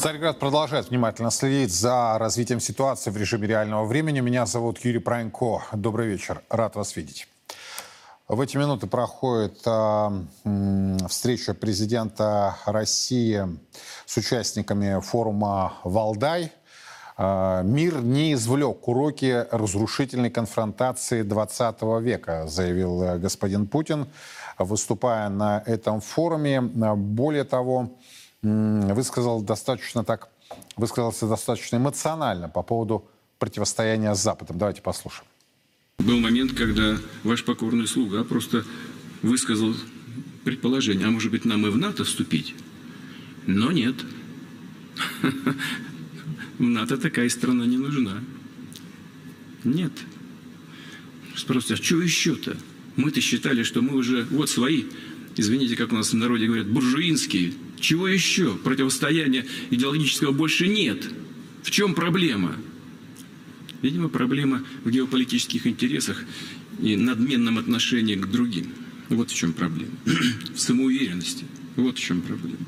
Царьград продолжает внимательно следить за развитием ситуации в режиме реального времени. Меня зовут Юрий Пронько. Добрый вечер. Рад вас видеть. В эти минуты проходит э, встреча президента России с участниками форума «Валдай». Э, мир не извлек уроки разрушительной конфронтации 20 века, заявил э, господин Путин, выступая на этом форуме. Более того, высказал достаточно так, высказался достаточно эмоционально по поводу противостояния с Западом. Давайте послушаем. Был момент, когда ваш покорный слуга просто высказал предположение, а может быть нам и в НАТО вступить? Но нет. В НАТО такая страна не нужна. Нет. Спросите, а что еще-то? Мы-то считали, что мы уже вот свои, извините, как у нас в народе говорят, буржуинские, чего еще? Противостояния идеологического больше нет. В чем проблема? Видимо, проблема в геополитических интересах и надменном отношении к другим. Вот в чем проблема. В самоуверенности. Вот в чем проблема.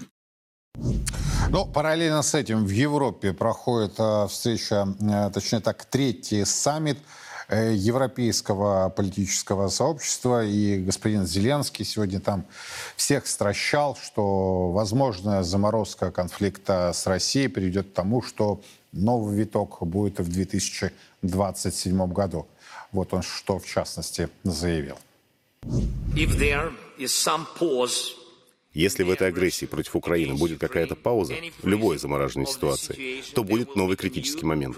Ну, параллельно с этим в Европе проходит э, встреча, э, точнее так, третий саммит – европейского политического сообщества. И господин Зеленский сегодня там всех стращал, что возможная заморозка конфликта с Россией приведет к тому, что новый виток будет в 2027 году. Вот он что в частности заявил. If there is some pause если в этой агрессии против Украины будет какая-то пауза, в любой замораженной ситуации, то будет новый критический момент.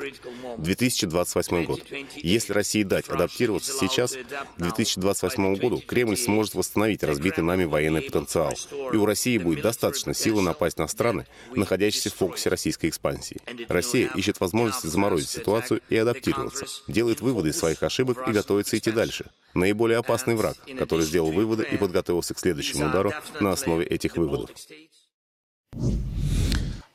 2028 год. Если России дать адаптироваться сейчас, к 2028 году Кремль сможет восстановить разбитый нами военный потенциал, и у России будет достаточно силы напасть на страны, находящиеся в фокусе российской экспансии. Россия ищет возможности заморозить ситуацию и адаптироваться, делает выводы из своих ошибок и готовится идти дальше наиболее опасный враг, который сделал выводы и подготовился к следующему удару на основе этих выводов.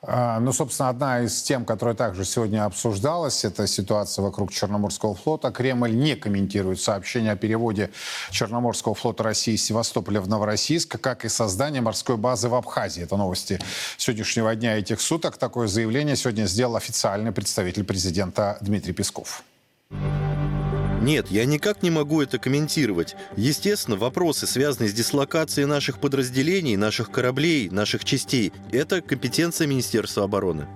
А, ну, собственно, одна из тем, которая также сегодня обсуждалась, это ситуация вокруг Черноморского флота. Кремль не комментирует сообщение о переводе Черноморского флота России из Севастополя в Новороссийск, как и создание морской базы в Абхазии. Это новости сегодняшнего дня этих суток. Такое заявление сегодня сделал официальный представитель президента Дмитрий Песков. Нет, я никак не могу это комментировать. Естественно, вопросы, связанные с дислокацией наших подразделений, наших кораблей, наших частей, это компетенция Министерства обороны.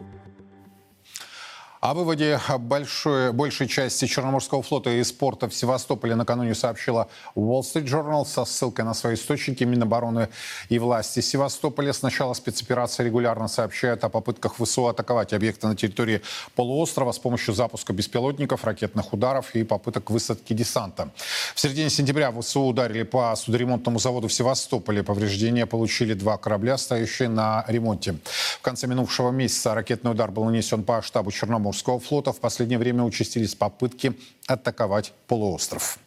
О выводе большой, большей части Черноморского флота из порта в Севастополе накануне сообщила Wall Street Journal со ссылкой на свои источники Минобороны и власти Севастополя. С начала спецоперации регулярно сообщают о попытках ВСУ атаковать объекты на территории полуострова с помощью запуска беспилотников, ракетных ударов и попыток высадки десанта. В середине сентября ВСУ ударили по судоремонтному заводу в Севастополе. Повреждения получили два корабля, стоящие на ремонте. В конце минувшего месяца ракетный удар был нанесен по штабу Черноморского Черноморского флота в последнее время участились попытки атаковать полуостров.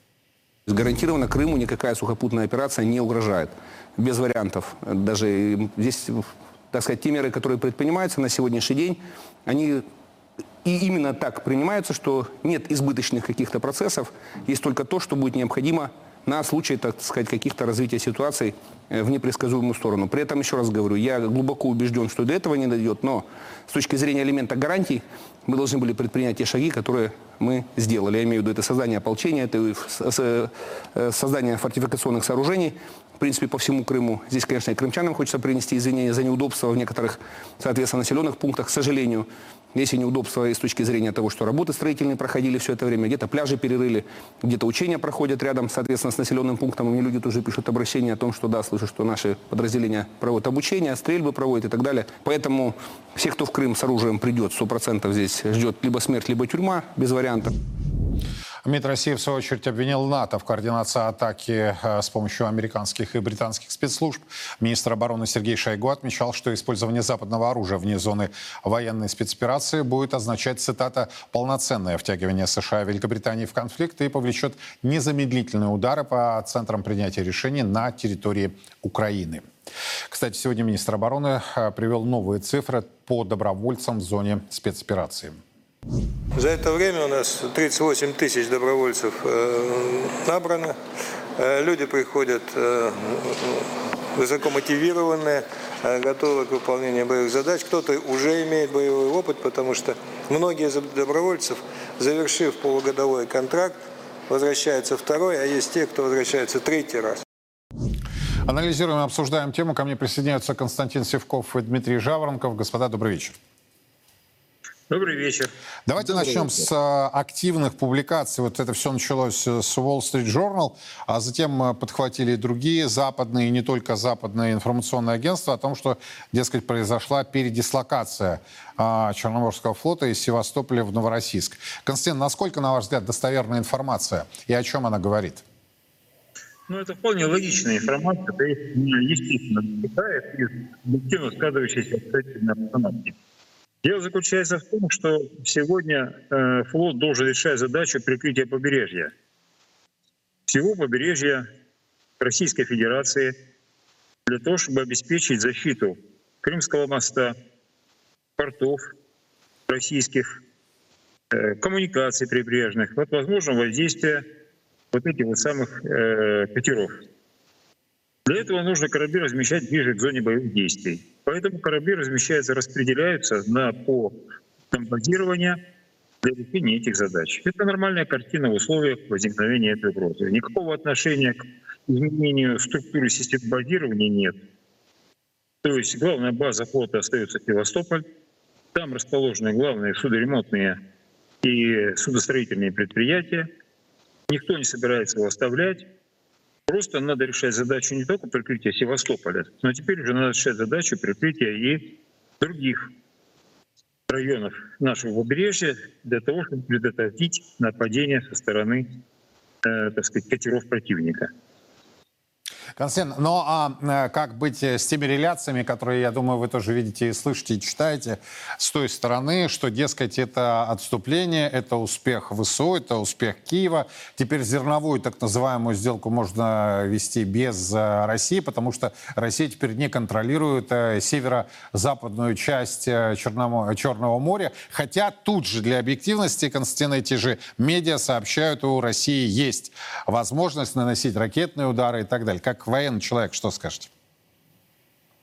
Гарантированно Крыму никакая сухопутная операция не угрожает. Без вариантов. Даже здесь, так сказать, те меры, которые предпринимаются на сегодняшний день, они и именно так принимаются, что нет избыточных каких-то процессов, есть только то, что будет необходимо на случай, так сказать, каких-то развития ситуаций э, в непредсказуемую сторону. При этом, еще раз говорю, я глубоко убежден, что до этого не дойдет, но с точки зрения элемента гарантий мы должны были предпринять те шаги, которые мы сделали. Я имею в виду это создание ополчения, это э, создание фортификационных сооружений, в принципе, по всему Крыму. Здесь, конечно, и крымчанам хочется принести извинения за неудобства в некоторых, соответственно, населенных пунктах, к сожалению. Есть и неудобства и с точки зрения того, что работы строительные проходили все это время, где-то пляжи перерыли, где-то учения проходят рядом, соответственно, с населенным пунктом. Мне люди тоже пишут обращения о том, что да, слышу, что наши подразделения проводят обучение, стрельбы проводят и так далее. Поэтому все, кто в Крым с оружием придет, 100% здесь ждет либо смерть, либо тюрьма, без вариантов. МИД России, в свою очередь, обвинил НАТО в координации атаки э, с помощью американских и британских спецслужб. Министр обороны Сергей Шойгу отмечал, что использование западного оружия вне зоны военной спецоперации будет означать, цитата, «полноценное втягивание США и Великобритании в конфликт и повлечет незамедлительные удары по центрам принятия решений на территории Украины». Кстати, сегодня министр обороны э, привел новые цифры по добровольцам в зоне спецоперации. За это время у нас 38 тысяч добровольцев э, набрано. Э, люди приходят э, высоко мотивированные, готовы к выполнению боевых задач. Кто-то уже имеет боевой опыт, потому что многие из добровольцев, завершив полугодовой контракт, возвращаются второй, а есть те, кто возвращается третий раз. Анализируем и обсуждаем тему. Ко мне присоединяются Константин Севков и Дмитрий Жаворонков. Господа, добрый вечер. Добрый вечер. Давайте Добрый начнем вечер. с а, активных публикаций. Вот это все началось э, с Wall Street Journal, а затем э, подхватили и другие западные, и не только западные информационные агентства о том, что, дескать, произошла передислокация а, Черноморского флота из Севастополя в Новороссийск. Константин, насколько, на ваш взгляд, достоверная информация и о чем она говорит? Ну, это вполне логичная информация, это естественно вытекает из объективно складывающейся обстоятельной обстановки. Дело заключается в том, что сегодня э, флот должен решать задачу прикрытия побережья. Всего побережья Российской Федерации для того, чтобы обеспечить защиту Крымского моста, портов российских, э, коммуникаций прибрежных от возможного воздействия вот этих вот самых э, катеров. Для этого нужно корабли размещать ближе к зоне боевых действий. Поэтому корабли размещаются, распределяются на по базирования для решения этих задач. Это нормальная картина в условиях возникновения этой угрозы. Никакого отношения к изменению структуры систем базирования нет. То есть главная база флота остается Севастополь. Там расположены главные судоремонтные и судостроительные предприятия. Никто не собирается его оставлять. Просто надо решать задачу не только прикрытия Севастополя, но теперь уже надо решать задачу прикрытия и других районов нашего побережья для того, чтобы предотвратить нападение со стороны, э, так сказать, катеров противника. Константин, ну а э, как быть э, с теми реляциями, которые, я думаю, вы тоже видите и слышите, и читаете, с той стороны, что, дескать, это отступление, это успех ВСУ, это успех Киева. Теперь зерновую так называемую сделку можно вести без э, России, потому что Россия теперь не контролирует северо-западную часть Черного, Черного моря. Хотя тут же для объективности, Константин, эти же медиа сообщают, у России есть возможность наносить ракетные удары и так далее. Как военный человек, что скажете?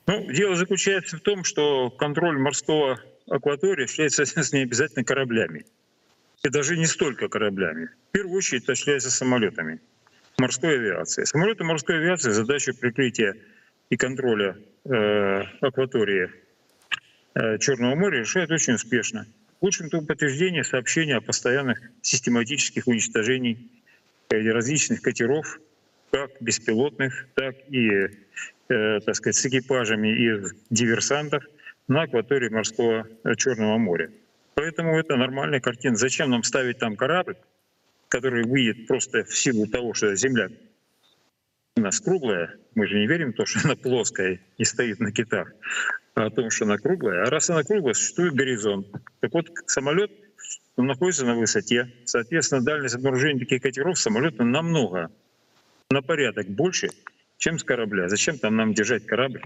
Ну, дело заключается в том, что контроль морского акватории осуществляется не обязательно кораблями. И даже не столько кораблями. В первую очередь осуществляется самолетами морской авиации. Самолеты морской авиации задачу прикрытия и контроля э, акватории э, Черного моря решают очень успешно. Лучшим тому подтверждение сообщения о постоянных систематических уничтожениях различных катеров как беспилотных, так и, э, так сказать, с экипажами из диверсантов на акватории морского э, Черного моря. Поэтому это нормальная картина. Зачем нам ставить там корабль, который выйдет просто в силу того, что Земля у нас круглая, мы же не верим в то, что она плоская и стоит на китах, а о том, что она круглая. А раз она круглая, существует горизонт. Так вот, самолет он находится на высоте. Соответственно, дальность обнаружения таких катеров самолета намного на порядок больше, чем с корабля. Зачем там нам держать корабль?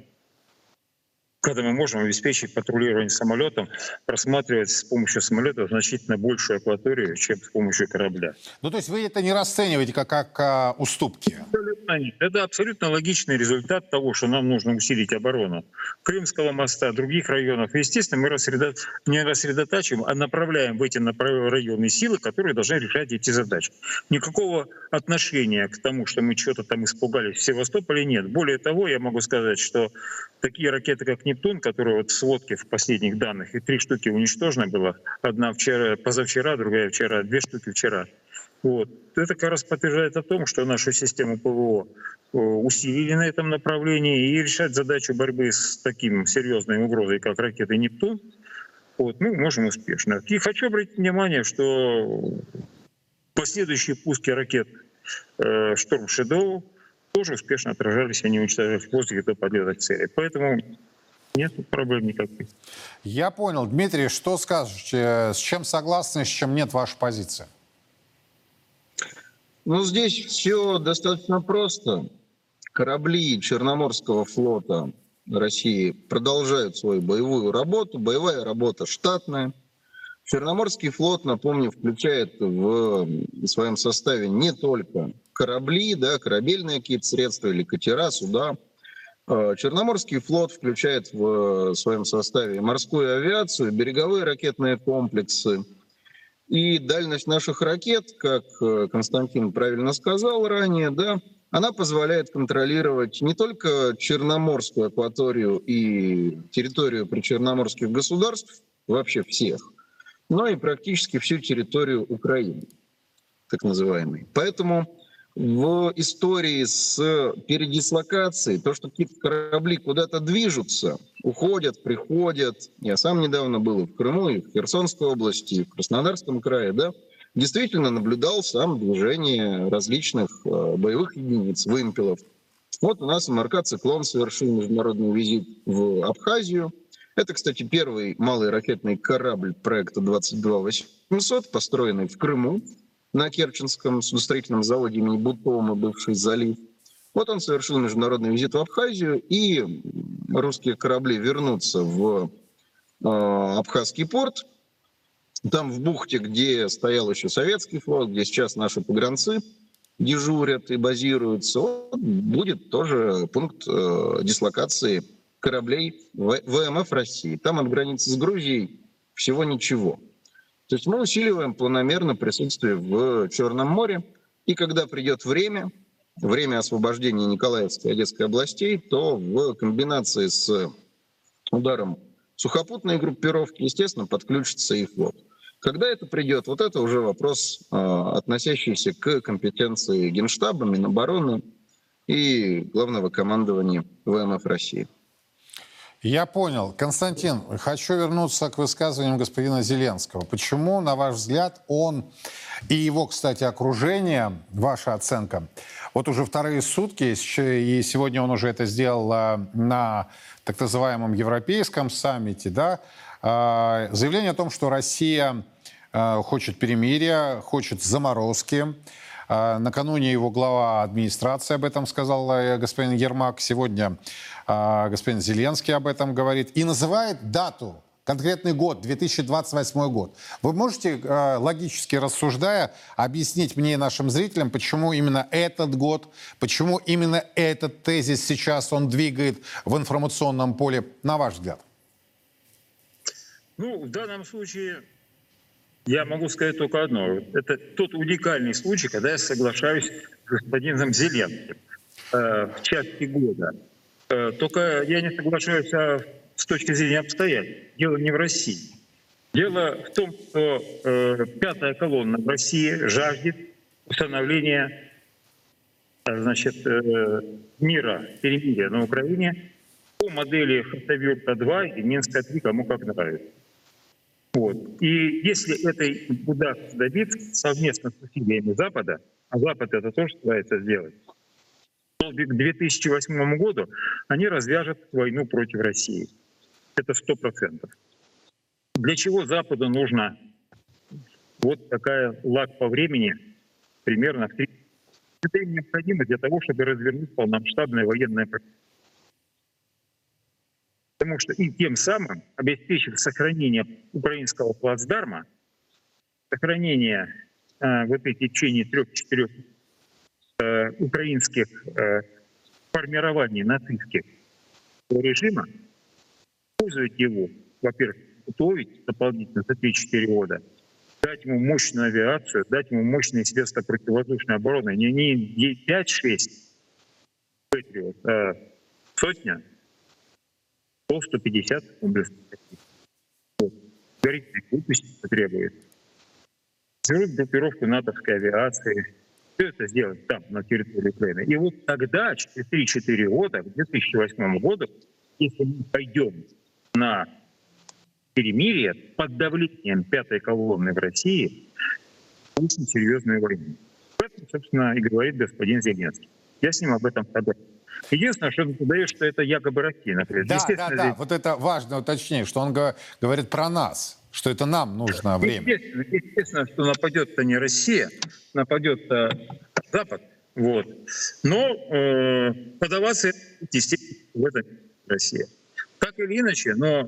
Когда мы можем обеспечить патрулирование самолетом, просматривать с помощью самолета значительно большую акваторию, чем с помощью корабля. Ну, то есть вы это не расцениваете как, как а, уступки? Абсолютно нет. Это абсолютно логичный результат того, что нам нужно усилить оборону Крымского моста, других районов. естественно, мы рассредо... не рассредотачиваем, а направляем в эти районы силы, которые должны решать эти задачи. Никакого отношения к тому, что мы что-то там испугались в Севастополе, нет. Более того, я могу сказать, что такие ракеты, как «Нептун», которые вот в сводке в последних данных, и три штуки уничтожено было, одна вчера, позавчера, другая вчера, две штуки вчера. Вот. Это как раз подтверждает о том, что нашу систему ПВО э, усилили на этом направлении и решать задачу борьбы с таким серьезной угрозой, как ракеты «Нептун», вот, мы можем успешно. И хочу обратить внимание, что последующие пуски ракет э, «Шторм Шедоу» тоже успешно отражались, они уничтожались в воздухе до подлета цели. Поэтому нет проблем никаких. Я понял. Дмитрий, что скажете? С чем согласны, с чем нет ваша позиция? Ну, здесь все достаточно просто. Корабли Черноморского флота России продолжают свою боевую работу. Боевая работа штатная. Черноморский флот, напомню, включает в своем составе не только корабли, да, корабельные какие-то средства или катера, суда, Э, Черноморский флот включает в своем составе морскую авиацию, береговые ракетные комплексы. И дальность наших ракет, как э, Константин правильно сказал ранее, да, она позволяет контролировать не только Черноморскую акваторию и территорию причерноморских государств, вообще всех, но и практически всю территорию Украины, так называемой. Поэтому в истории с передислокацией, то, что какие-то корабли куда-то движутся, уходят, приходят. Я сам недавно был в Крыму, и в Херсонской области, и в Краснодарском крае, да, действительно наблюдал сам движение различных э, боевых единиц, вымпелов. Вот у нас МРК «Циклон» совершил международный визит в Абхазию. Это, кстати, первый малый ракетный корабль проекта 22800, построенный в Крыму на Керченском судостроительном заводе имени Бутома, бывший залив. Вот он совершил международный визит в Абхазию, и русские корабли вернутся в э, Абхазский порт. Там в бухте, где стоял еще советский флот, где сейчас наши погранцы дежурят и базируются, вот, будет тоже пункт э, дислокации кораблей ВМФ России. Там от границы с Грузией всего ничего. То есть мы усиливаем планомерно присутствие в Черном море, и когда придет время, время освобождения Николаевской и Одесской областей, то в комбинации с ударом сухопутной группировки, естественно, подключится и флот. Когда это придет, вот это уже вопрос, а, относящийся к компетенции Генштаба, Минобороны и главного командования ВМФ России. Я понял. Константин, хочу вернуться к высказываниям господина Зеленского. Почему, на ваш взгляд, он и его, кстати, окружение, ваша оценка, вот уже вторые сутки, и сегодня он уже это сделал а, на так называемом европейском саммите, да, а, заявление о том, что Россия а, хочет перемирия, хочет заморозки, накануне его глава администрации об этом сказал э, господин Ермак. Сегодня господин Зеленский об этом говорит. И называет дату конкретный год, 2028 год. Вы можете, э, логически рассуждая, объяснить мне и нашим зрителям, почему именно этот год, почему именно этот тезис сейчас он двигает в информационном поле, на ваш взгляд? Ну, в данном случае я могу сказать только одно. Это тот уникальный случай, когда я соглашаюсь с господином Зеленским э, в части года. Э, только я не соглашаюсь а с точки зрения обстоятельств. Дело не в России. Дело в том, что э, пятая колонна в России жаждет установления э, значит, мира, перемирия на Украине по модели Хартавюрта-2 и Минска-3, кому как нравится. Вот. И если это удастся добиться совместно с усилиями Запада, а Запад это тоже старается сделать, к 2008 году они развяжут войну против России. Это сто процентов. Для чего Западу нужно вот такая лаг по времени, примерно в 3 это необходимо для того, чтобы развернуть полномасштабное военное потому что и тем самым обеспечив сохранение украинского плацдарма, сохранение э, вот этих течение трех-четырех э, украинских э, формирований нацистских режима, использовать его, во-первых, готовить дополнительно за 3-4 года, дать ему мощную авиацию, дать ему мощные средства противовоздушной обороны, не, не 5-6 а сотня 100-150 комплексов. Вот. Горительной глупости потребует. Берут группировку натовской авиации, все это сделать там, на территории Украины. И вот тогда, через 3-4 года, к 2008 году, если мы пойдем на перемирие под давлением пятой колонны в России, очень серьезную войну. Об этом, собственно, и говорит господин Зеленский. Я с ним об этом согласен. Единственное, что он подает, что это якобы Россия, например. Да, да, да, здесь... вот это важно уточнение, что он говорит про нас, что это нам нужно время. Естественно, естественно что нападет-то не Россия, нападет Запад. Вот. Но э, подаваться, естественно, в этом Россия. Так или иначе, но э,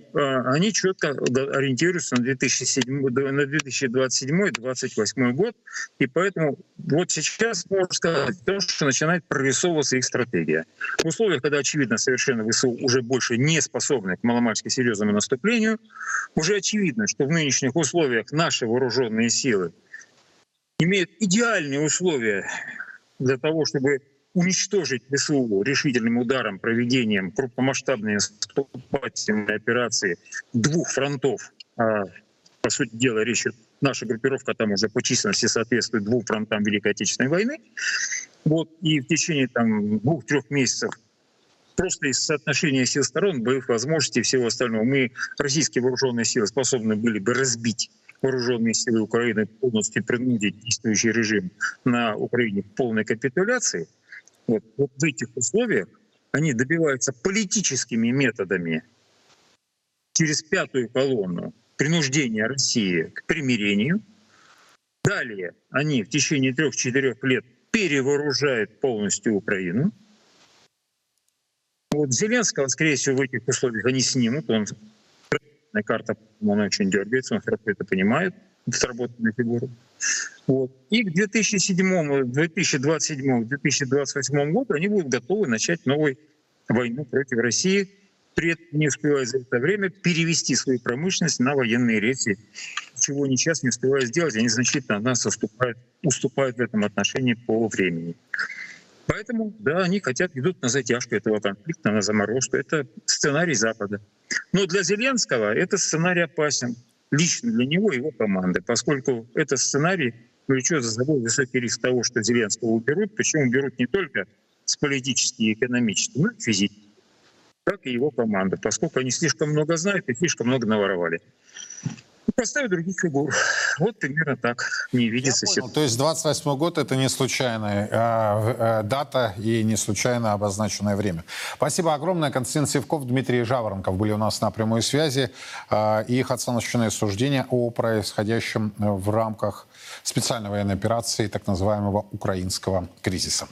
они четко ориентируются на 2027-2028 год, и поэтому вот сейчас можно сказать, что начинает прорисовываться их стратегия. В условиях, когда, очевидно, совершенно ВСУ уже больше не способны к маломальски серьезному наступлению, уже очевидно, что в нынешних условиях наши вооруженные силы имеют идеальные условия для того, чтобы уничтожить ВСУ решительным ударом, проведением крупномасштабной наступательной операции двух фронтов. А, по сути дела, речь наша группировка там уже по численности соответствует двум фронтам Великой Отечественной войны. Вот, и в течение там, двух-трех месяцев просто из соотношения сил сторон, боевых возможностей и всего остального, мы, российские вооруженные силы, способны были бы разбить вооруженные силы Украины полностью принудить действующий режим на Украине полной капитуляции – вот, вот в этих условиях они добиваются политическими методами через пятую колонну принуждения России к примирению. Далее они в течение трех-четырех лет перевооружают полностью Украину. Вот Зеленского, скорее всего, в этих условиях они снимут. Он карта, он очень дергается, он хорошо это понимает, сработанную фигуру. Вот. И к 2007, 2027, 2028 году они будут готовы начать новую войну против России, этом не успевая за это время перевести свою промышленность на военные рельсы, чего они сейчас не успевают сделать, они значительно от нас уступают, уступают в этом отношении по времени. Поэтому, да, они хотят, идут на затяжку этого конфликта, на заморозку. Это сценарий Запада. Но для Зеленского это сценарий опасен лично для него и его команды, поскольку этот сценарий влечет за собой высокий риск того, что Зеленского уберут, причем уберут не только с политически и экономически, но и физически, как и его команда, поскольку они слишком много знают и слишком много наворовали. Поставить других фигур. Вот примерно так мне видится. Я понял. То есть 28 год это не случайная э, э, дата и не случайно обозначенное время. Спасибо огромное. Константин Севков, Дмитрий Жаворонков были у нас на прямой связи. Э, их оценочные суждения о происходящем в рамках специальной военной операции так называемого украинского кризиса.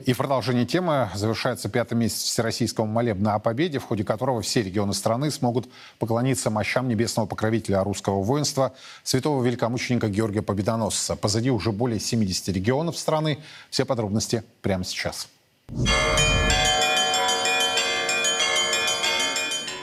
И в продолжении темы завершается пятый месяц Всероссийского молебна о победе, в ходе которого все регионы страны смогут поклониться мощам небесного покровителя русского воинства, святого великомученика Георгия Победоносца. Позади уже более 70 регионов страны. Все подробности прямо сейчас.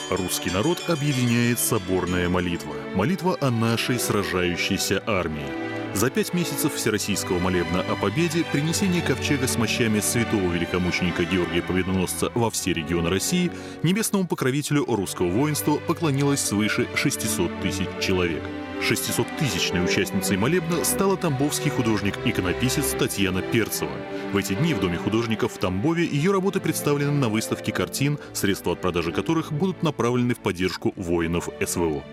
Русский народ объединяет соборная молитва. Молитва о нашей сражающейся армии. За пять месяцев Всероссийского молебна о победе принесение ковчега с мощами святого великомученика Георгия Победоносца во все регионы России небесному покровителю русского воинства поклонилось свыше 600 тысяч человек. 600-тысячной участницей молебна стала тамбовский художник-иконописец Татьяна Перцева. В эти дни в Доме художников в Тамбове ее работы представлены на выставке картин, средства от продажи которых будут направлены в поддержку воинов СВО.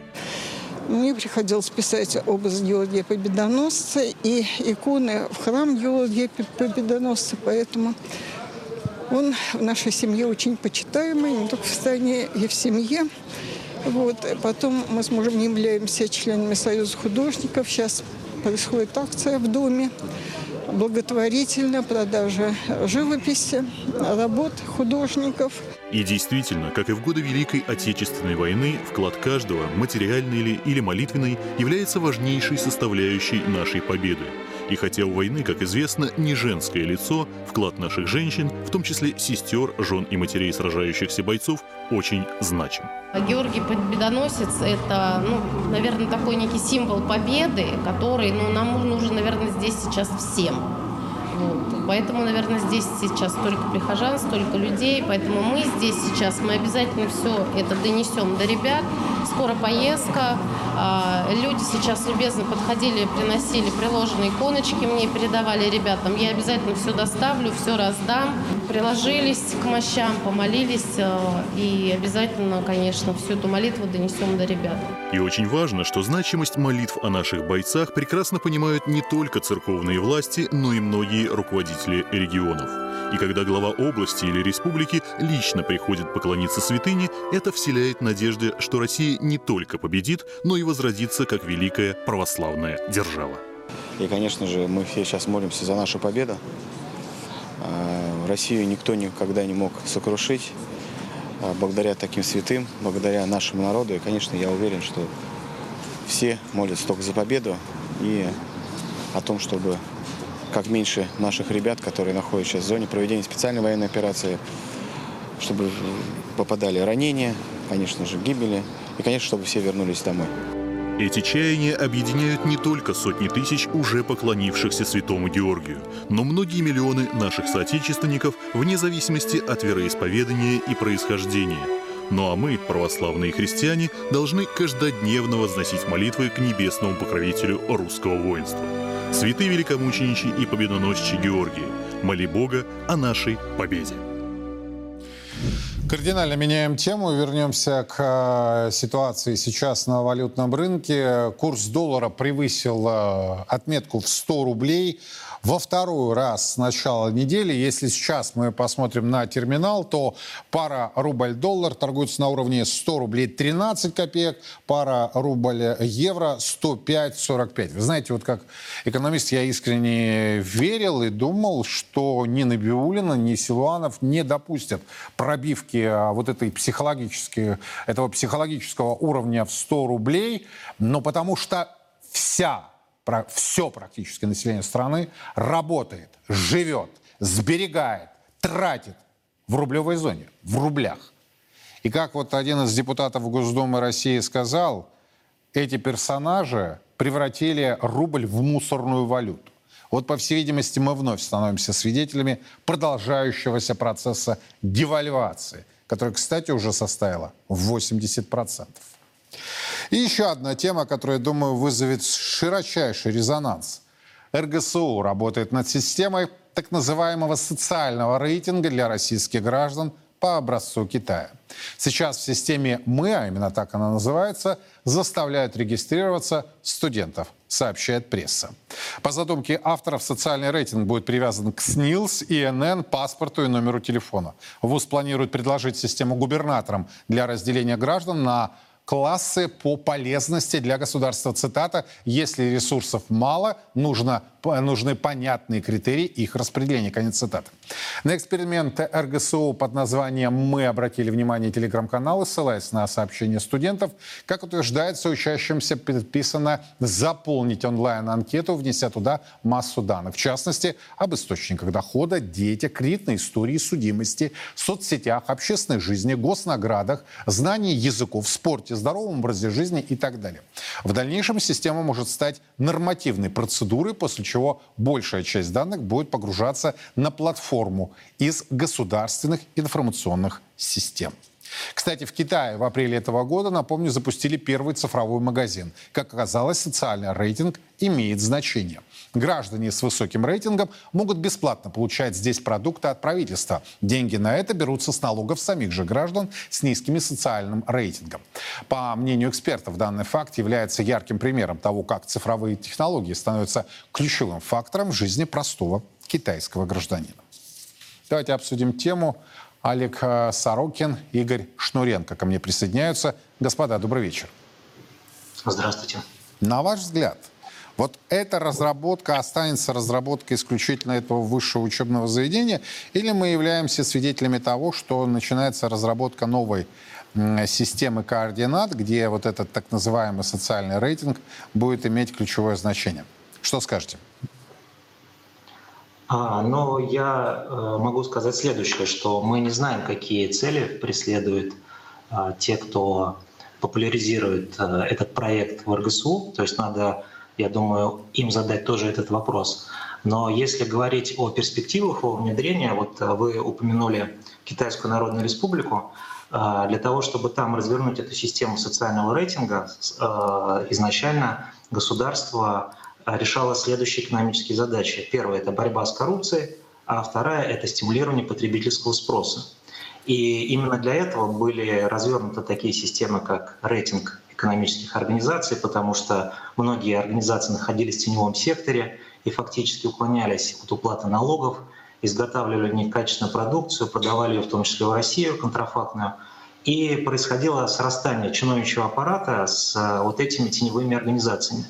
Мне приходилось писать образ Георгия Победоносца и иконы в храм Георгия Победоносца, поэтому он в нашей семье очень почитаемый, не только в стране и в семье. Вот. Потом мы с мужем являемся членами Союза художников. Сейчас происходит акция в доме благотворительная продажа живописи, работ художников. И действительно, как и в годы Великой Отечественной войны, вклад каждого, материальный ли или молитвенный, является важнейшей составляющей нашей победы. И хотя у войны, как известно, не женское лицо, вклад наших женщин, в том числе сестер, жен и матерей сражающихся бойцов, очень значим. Георгий Победоносец – это, ну, наверное, такой некий символ победы, который ну, нам нужен, наверное, здесь сейчас всем. Поэтому, наверное, здесь сейчас столько прихожан, столько людей. Поэтому мы здесь сейчас, мы обязательно все это донесем до ребят. Скоро поездка. А, люди сейчас любезно подходили, приносили приложенные иконочки мне, передавали ребятам. Я обязательно все доставлю, все раздам. Приложились к мощам, помолились а, и обязательно, конечно, всю эту молитву донесем до ребят. И очень важно, что значимость молитв о наших бойцах прекрасно понимают не только церковные власти, но и многие руководители руководители регионов. И когда глава области или республики лично приходит поклониться святыне, это вселяет надежды, что Россия не только победит, но и возродится как великая православная держава. И, конечно же, мы все сейчас молимся за нашу победу. Россию никто никогда не мог сокрушить. а, благодаря таким святым, благодаря нашему народу. И, конечно, я уверен, что все молятся только за победу и о том, чтобы как меньше наших ребят, которые находятся сейчас в зоне проведения специальной военной операции, чтобы попадали ранения, конечно же, гибели, и, конечно, чтобы все вернулись домой. Эти чаяния объединяют не только сотни тысяч уже поклонившихся святому Георгию, но многие миллионы наших соотечественников вне зависимости от вероисповедания и происхождения. Ну а мы, православные христиане, должны каждодневно возносить молитвы к небесному покровителю русского воинства. Святые великомученичи и победоносчи Георгии, моли Бога о нашей победе. Кардинально меняем тему. Вернемся к э, ситуации сейчас на валютном рынке. Курс доллара превысил э, отметку в 100 рублей во второй раз с начала недели. Если сейчас мы посмотрим на терминал, то пара рубль-доллар торгуется на уровне 100 рублей 13 копеек, пара рубль-евро 105-45. Вы знаете, вот как экономист я искренне верил и думал, что ни Набиулина, ни Силуанов не допустят пробивки а, вот этой психологической, этого психологического уровня в 100 рублей, но потому что вся все практически население страны работает, живет, сберегает, тратит в рублевой зоне, в рублях. И как вот один из депутатов Госдумы России сказал, эти персонажи превратили рубль в мусорную валюту. Вот, по всей видимости, мы вновь становимся свидетелями продолжающегося процесса девальвации, который, кстати, уже составила 80%. И еще одна тема, которая, думаю, вызовет широчайший резонанс. РГСУ работает над системой так называемого социального рейтинга для российских граждан по образцу Китая. Сейчас в системе «Мы», а именно так она называется, заставляют регистрироваться студентов, сообщает пресса. По задумке авторов, социальный рейтинг будет привязан к СНИЛС, ИНН, паспорту и номеру телефона. ВУЗ планирует предложить систему губернаторам для разделения граждан на классы по полезности для государства. Цитата, если ресурсов мало, нужно, нужны понятные критерии их распределения. Конец цитаты. На эксперимент РГСУ под названием «Мы обратили внимание телеграм-каналы», ссылаясь на сообщения студентов, как утверждается, учащимся предписано заполнить онлайн-анкету, внеся туда массу данных. В частности, об источниках дохода, детях, кредитной истории, судимости, соцсетях, общественной жизни, госнаградах, знании языков, спорте, здоровом образе жизни и так далее. В дальнейшем система может стать нормативной процедурой, после чего большая часть данных будет погружаться на платформу из государственных информационных систем. Кстати, в Китае в апреле этого года, напомню, запустили первый цифровой магазин. Как оказалось, социальный рейтинг имеет значение. Граждане с высоким рейтингом могут бесплатно получать здесь продукты от правительства. Деньги на это берутся с налогов самих же граждан с низким социальным рейтингом. По мнению экспертов, данный факт является ярким примером того, как цифровые технологии становятся ключевым фактором в жизни простого китайского гражданина. Давайте обсудим тему. Олег э, Сорокин, Игорь Шнуренко ко мне присоединяются. Господа, добрый вечер. Здравствуйте. На ваш взгляд, вот эта разработка останется разработкой исключительно этого высшего учебного заведения, или мы являемся свидетелями того, что начинается разработка новой системы координат, где вот этот так называемый социальный рейтинг будет иметь ключевое значение. Что скажете? А, но я э, могу сказать следующее, что мы не знаем, какие цели преследуют э, те, кто популяризирует э, этот проект в РГСУ. То есть надо я думаю, им задать тоже этот вопрос. Но если говорить о перспективах его внедрения, вот э, вы упомянули Китайскую Народную Республику, э, для того, чтобы там развернуть эту систему социального рейтинга, изначально государство решало следующие экономические задачи. Первая — это борьба с коррупцией, а вторая — это стимулирование потребительского спроса. И именно для этого были развернуты такие системы, как рейтинг экономических организаций, потому что многие организации находились в теневом секторе и фактически уклонялись от уплаты налогов, изготавливали некачественную продукцию, продавали ее в том числе в Россию контрафактную. И происходило срастание чиновничьего аппарата с э, вот этими теневыми организациями.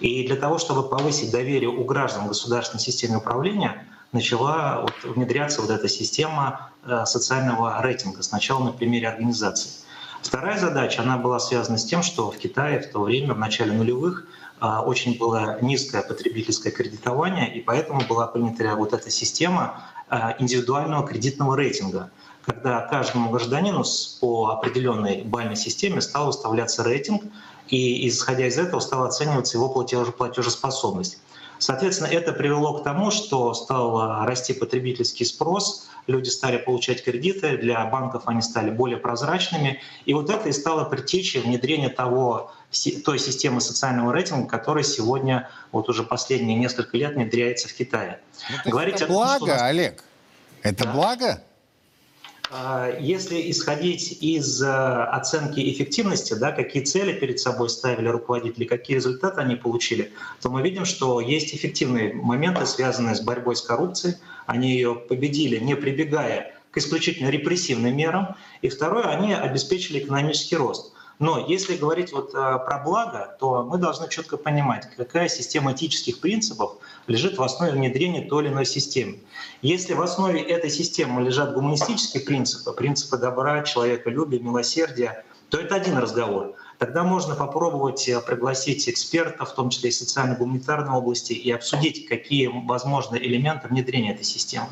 И для того, чтобы повысить доверие у граждан в государственной системе управления, начала вот внедряться вот эта система э, социального рейтинга, сначала на примере организации. Вторая задача, она была связана с тем, что в Китае в то время, в начале нулевых, э, очень было низкое потребительское кредитование, и поэтому была принята вот эта система э, индивидуального кредитного рейтинга, когда каждому гражданину по определенной бальной системе стал выставляться рейтинг, и исходя из этого стала оцениваться его платежеспособность. Соответственно, это привело к тому, что стал расти потребительский спрос, люди стали получать кредиты, для банков они стали более прозрачными. И вот это и стало предтечей внедрения того, той системы социального рейтинга, которая сегодня вот уже последние несколько лет внедряется в Китае. Ну, Говорить это благо, том, нас... Олег? Это да? благо? А, если исходить из э, оценки эффективности, да, какие цели перед собой ставили руководители, какие результаты они получили, то мы видим, что есть эффективные моменты, связанные с борьбой с коррупцией. Они ее победили, не прибегая к исключительно репрессивным мерам. И второе, они обеспечили экономический рост. Но если говорить вот э, про благо, то мы должны четко понимать, какая система этических принципов лежит в основе внедрения той или иной системы. Если в основе этой системы лежат гуманистические принципы, принципы добра, человеколюбия, милосердия, то это один разговор. Тогда можно попробовать э, пригласить экспертов, в том числе и социально-гуманитарной области, и обсудить, какие возможны элементы внедрения этой системы.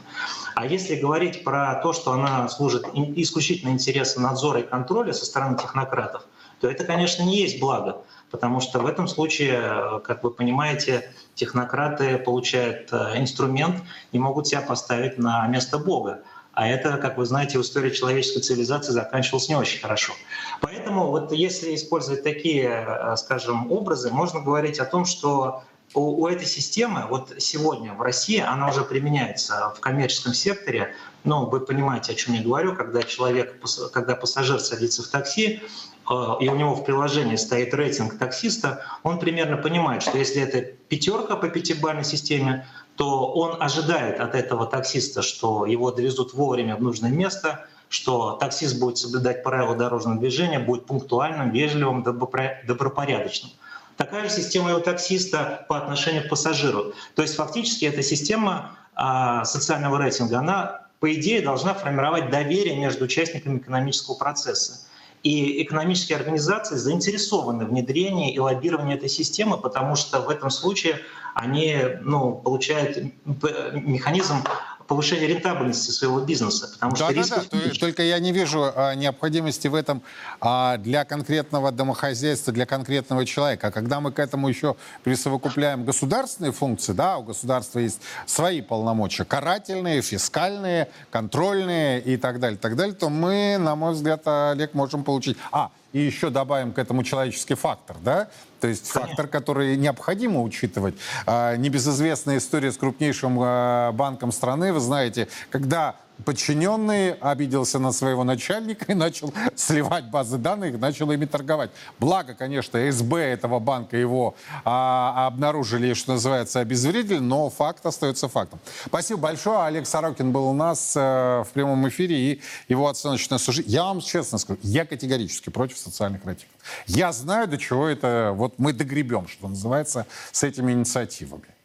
А если говорить про то, что она служит исключительно интересам надзора и контроля со стороны технократов, то это, конечно, не есть благо, потому что в этом случае, э, как вы понимаете, технократы получают э, инструмент и могут себя поставить на место Бога. А это, как вы знаете, в истории человеческой цивилизации заканчивалось не очень хорошо. Поэтому вот если использовать такие, э, скажем, образы, можно говорить о том, что у, у этой системы вот сегодня в России она уже применяется в коммерческом секторе. Но вы понимаете, о чем я говорю, когда человек, когда пассажир садится в такси, Э, и у него в приложении стоит рейтинг таксиста, он примерно понимает, что если это пятерка по пятибалльной системе, то он ожидает от этого таксиста, что его довезут вовремя в нужное место, что таксист будет соблюдать правила дорожного движения, будет пунктуальным, вежливым, добропорядочным. Такая же система и у таксиста по отношению к пассажиру. То есть фактически эта система а, социального рейтинга, она по идее должна формировать доверие между участниками экономического процесса. И экономические организации заинтересованы в внедрении и лоббировании этой системы, потому что в этом случае они ну, получают механизм повышения рентабельности своего бизнеса. Потому да, что да, рисков... да. Только я не вижу а, необходимости в этом а, для конкретного домохозяйства, для конкретного человека. А когда мы к этому еще присовокупляем государственные функции, да, у государства есть свои полномочия, карательные, фискальные, контрольные и так далее, так далее, то мы, на мой взгляд, Олег, можем получить... А, и еще добавим к этому человеческий фактор, да? То есть фактор, который необходимо учитывать. А, небезызвестная история с крупнейшим а, банком страны, вы знаете, когда подчиненный обиделся на своего начальника и начал сливать базы данных, начал ими торговать. Благо, конечно, СБ этого банка его а, обнаружили, что называется, обезвредили, но факт остается фактом. Спасибо большое. Олег Сорокин был у нас э, в прямом эфире и его оценочное суждение. Я вам честно скажу, я категорически против социальных рейтингов. Я знаю, до чего это, вот мы догребем, что называется, с этими инициативами.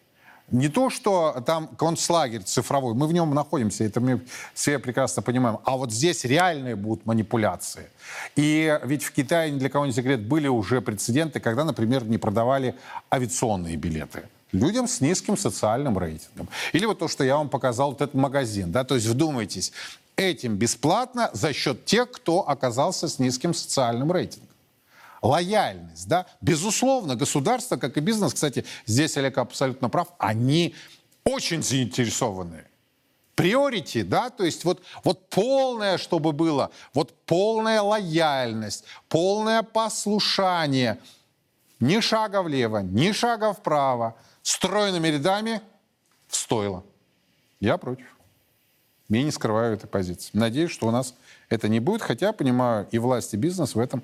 Не то, что там концлагерь цифровой, мы в нем находимся, это мы все прекрасно понимаем, а вот здесь реальные будут манипуляции. И ведь в Китае, ни для кого не секрет, были уже прецеденты, когда, например, не продавали авиационные билеты людям с низким социальным рейтингом. Или вот то, что я вам показал, вот этот магазин, да, то есть вдумайтесь, этим бесплатно за счет тех, кто оказался с низким социальным рейтингом лояльность, да, безусловно, государство, как и бизнес, кстати, здесь Олег абсолютно прав, они очень заинтересованы. Приорити, да, то есть вот, вот полное, чтобы было, вот полная лояльность, полное послушание, ни шага влево, ни шага вправо, стройными рядами в. Я против. Я не скрываю этой позиции. Надеюсь, что у нас это не будет, хотя, понимаю, и власть, и бизнес в этом.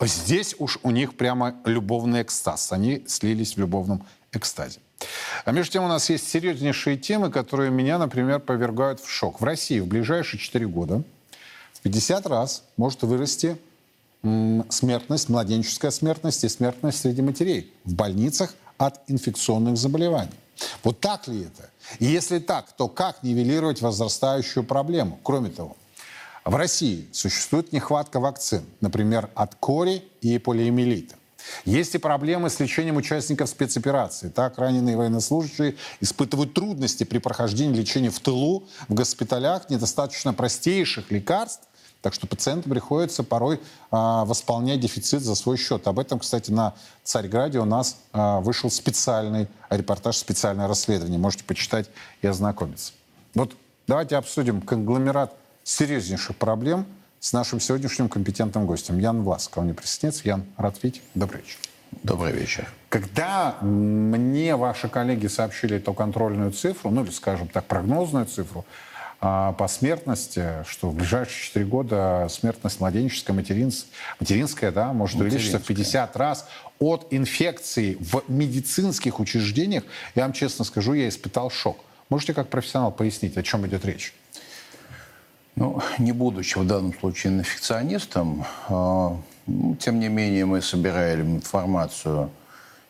Здесь уж у них прямо любовный экстаз. Они слились в любовном экстазе. А между тем у нас есть серьезнейшие темы, которые меня, например, повергают в шок. В России в ближайшие 4 года в 50 раз может вырасти смертность, младенческая смертность и смертность среди матерей в больницах от инфекционных заболеваний. Вот так ли это? И если так, то как нивелировать возрастающую проблему? Кроме того, в России существует нехватка вакцин, например, от кори и полиэмилита. Есть и проблемы с лечением участников спецоперации. Так, раненые военнослужащие испытывают трудности при прохождении лечения в тылу, в госпиталях, недостаточно простейших лекарств, так что пациентам приходится порой э, восполнять дефицит за свой счет. Об этом, кстати, на Царьграде у нас э, вышел специальный репортаж, специальное расследование. Можете почитать и ознакомиться. Вот давайте обсудим конгломерат серьезнейших проблем с нашим сегодняшним компетентным гостем. Ян Власко. Он не присоединится. Ян, рад видеть. Добрый вечер. Добрый вечер. Когда мне ваши коллеги сообщили эту контрольную цифру, ну или, скажем так, прогнозную цифру, а, по смертности, что в ближайшие 4 года смертность младенческая, материнс, материнская, да, может увеличиться в 50 раз от инфекции в медицинских учреждениях, я вам честно скажу, я испытал шок. Можете как профессионал пояснить, о чем идет речь? Ну, не будучи в данном случае инфекционистом, э, тем не менее мы собирали информацию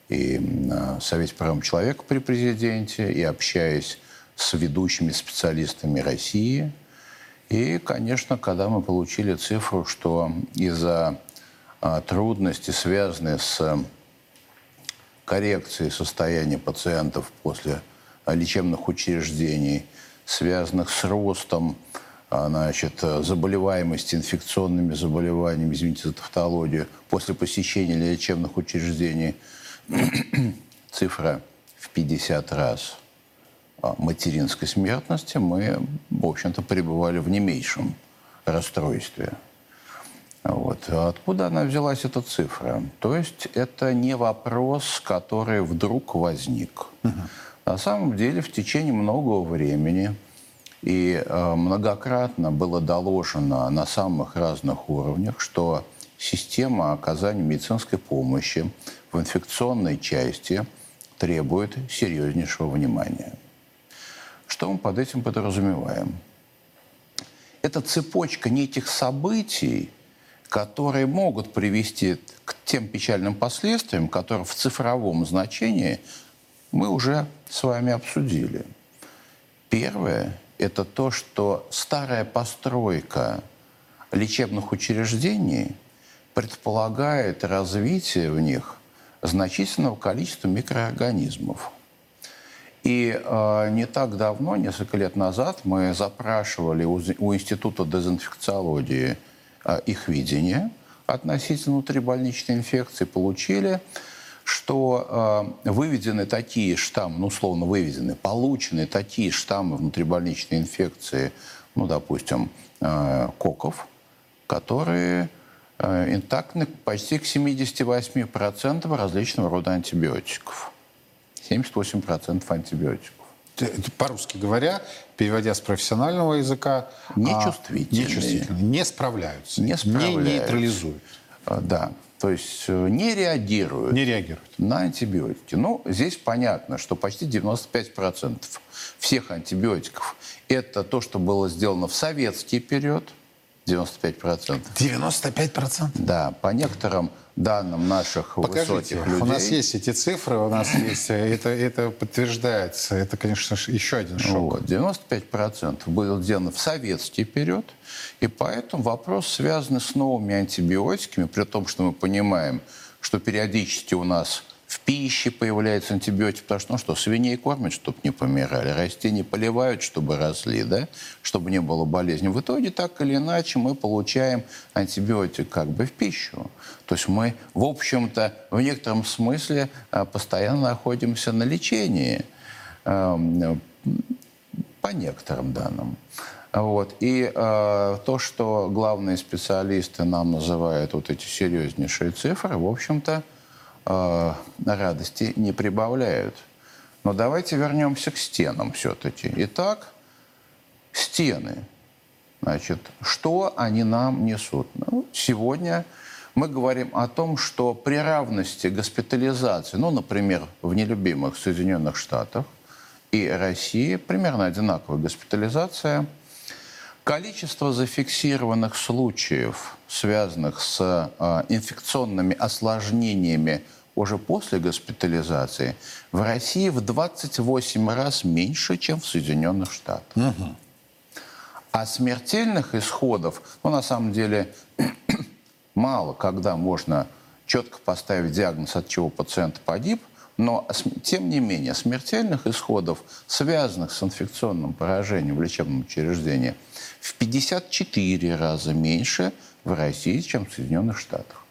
и на Совете правам человека при президенте, и общаясь с ведущими специалистами России. И, конечно, когда мы получили цифру, что из-за а, трудностей, связанные с коррекцией состояния пациентов после а, лечебных учреждений, связанных с ростом а, значит, заболеваемости инфекционными заболеваниями, извините за тавтологию, после посещения лечебных учреждений, цифра в 50 раз материнской смертности, мы, в общем-то, пребывали в не меньшем расстройстве. Вот. Откуда она взялась, эта цифра? То есть это не вопрос, который вдруг возник. Угу. На самом деле в течение многого времени и э, многократно было доложено на самых разных уровнях, что система оказания медицинской помощи в инфекционной части требует серьезнейшего внимания. Что мы под этим подразумеваем? Это цепочка неких событий, которые могут привести к тем печальным последствиям, которые в цифровом значении мы уже с вами обсудили. Первое – это то, что старая постройка лечебных учреждений предполагает развитие в них значительного количества микроорганизмов – и э, не так давно, несколько лет назад, мы запрашивали у, у Института дезинфекциологии э, их видение относительно внутрибольничной инфекции, получили, что э, выведены такие штаммы, ну, условно выведены, получены такие штаммы внутрибольничной инфекции, ну, допустим, э, коков, которые э, интактны почти к 78% различного рода антибиотиков. 78% антибиотиков. По-русски говоря, переводя с профессионального языка, нечувствительные, а, нечувствительные не справляются, не, справляются. не нейтрализуют. А, да, то есть э, не реагируют, не реагируют на антибиотики. Ну, здесь понятно, что почти 95% всех антибиотиков – это то, что было сделано в советский период, 95%. 95%? Да, по некоторым данным наших Покажите, высоких людей. У нас есть эти цифры, у нас есть, э, это, это подтверждается. Это, конечно, еще один шок. Вот, 95% было сделано в советский период, и поэтому вопрос, связанный с новыми антибиотиками, при том, что мы понимаем, что периодически у нас в пище появляются антибиотики, потому что, ну что, свиней кормят, чтобы не помирали, растения поливают, чтобы росли, да, чтобы не было болезни. В итоге, так или иначе, мы получаем антибиотик как бы в пищу. То есть мы, в общем-то, в некотором смысле а, постоянно находимся на лечении эм, по некоторым данным. Вот. И э, то, что главные специалисты нам называют вот эти серьезнейшие цифры, в общем-то, э, радости не прибавляют. Но давайте вернемся к стенам все-таки. Итак, стены. Значит, что они нам несут? Ну, сегодня мы говорим о том, что при равности госпитализации, ну, например, в нелюбимых Соединенных Штатах и России, примерно одинаковая госпитализация, количество зафиксированных случаев, связанных с э, инфекционными осложнениями уже после госпитализации в России в 28 раз меньше, чем в Соединенных Штатах. Угу. А смертельных исходов, ну, на самом деле, мало когда можно четко поставить диагноз, от чего пациент погиб, но, тем не менее, смертельных исходов, связанных с инфекционным поражением в лечебном учреждении, в 54 раза меньше в России, чем в Соединенных Штатах.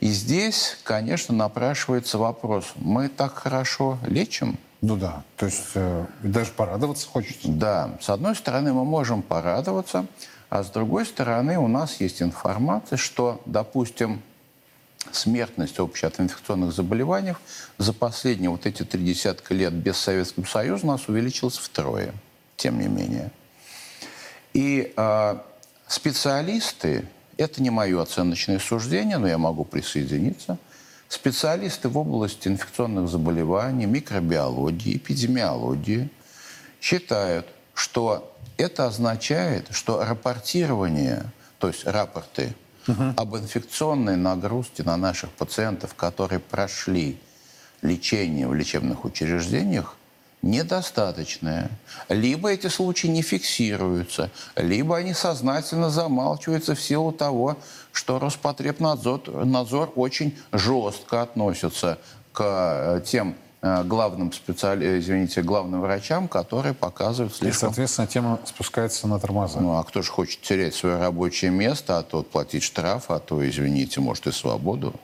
И здесь, конечно, напрашивается вопрос, мы так хорошо лечим? Ну да, то есть э, даже порадоваться хочется. Да, с одной стороны мы можем порадоваться, а с другой стороны у нас есть информация, что, допустим, смертность общая от инфекционных заболеваний за последние вот эти три десятка лет без Советского Союза у нас увеличилась втрое, тем не менее. И э, специалисты, это не мое оценочное суждение, но я могу присоединиться, специалисты в области инфекционных заболеваний, микробиологии, эпидемиологии считают, что это означает, что рапортирование, то есть рапорты угу. об инфекционной нагрузке на наших пациентов, которые прошли лечение в лечебных учреждениях, недостаточное. Либо эти случаи не фиксируются, либо они сознательно замалчиваются в силу того, что Роспотребнадзор надзор очень жестко относится к э, тем Э, главным специали... Э, извините, главным врачам, которые показывают слишком... И, соответственно, тема спускается на тормоза. Ну, а кто же хочет терять свое рабочее место, а то платить штраф, а то, извините, может и свободу?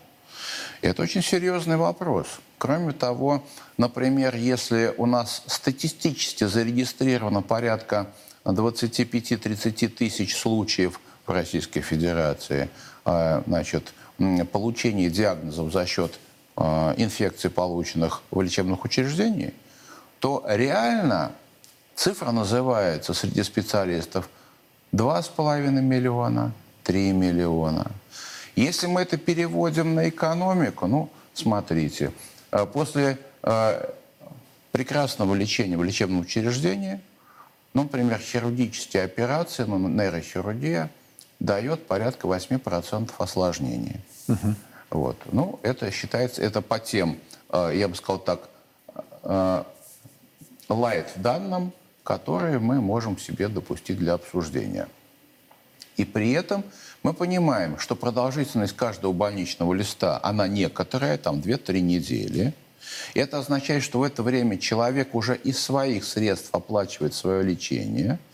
Это очень серьезный вопрос. Кроме того, например, если у нас статистически зарегистрировано порядка 25-30 тысяч случаев в Российской Федерации, э, значит, получения диагнозов за счет Э, инфекций, полученных в лечебных учреждениях, то реально цифра называется среди специалистов 2,5 миллиона, 3 миллиона. Если мы это переводим на экономику, ну, смотрите, после э, прекрасного лечения в лечебном учреждении, ну, например, хирургические операции, ну, нейрохирургия, дает порядка 8% осложнений. Угу. Вот. Ну, это считается, это по тем, э, я бы сказал так, лайт данным, которые мы можем себе допустить для обсуждения. И при этом мы понимаем, что продолжительность каждого больничного листа, она некоторая, там 2-3 недели. И это означает, что в это время человек уже из своих средств оплачивает свое лечение –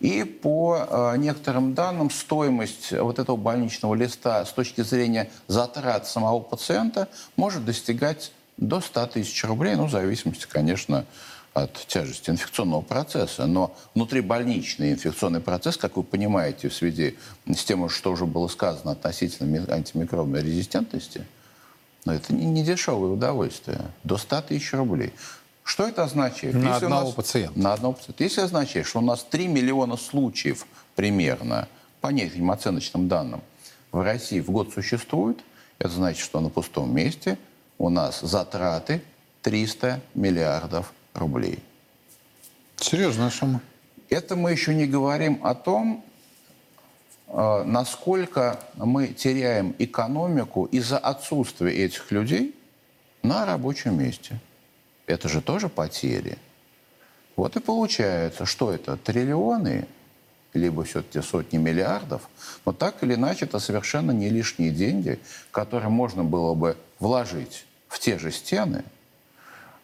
и по э, некоторым данным стоимость вот этого больничного листа с точки зрения затрат самого пациента может достигать до 100 тысяч рублей, ну, в зависимости, конечно, от тяжести инфекционного процесса. Но внутрибольничный инфекционный процесс, как вы понимаете, в связи с тем, что уже было сказано относительно антимикробной резистентности, но это не, не дешевое удовольствие. До 100 тысяч рублей. Что это означает? На Если одного нас, пациента. На одного пациента. Если означает, что у нас 3 миллиона случаев примерно, по некоторым оценочным данным, в России в год существует, это значит, что на пустом месте у нас затраты 300 миллиардов рублей. Серьезная сумма. Это мы еще не говорим о том, э, насколько мы теряем экономику из-за отсутствия этих людей на рабочем месте. Это же тоже потери. Вот и получается, что это? Триллионы, либо все-таки сотни миллиардов. Но так или иначе, это совершенно не лишние деньги, которые можно было бы вложить в те же стены.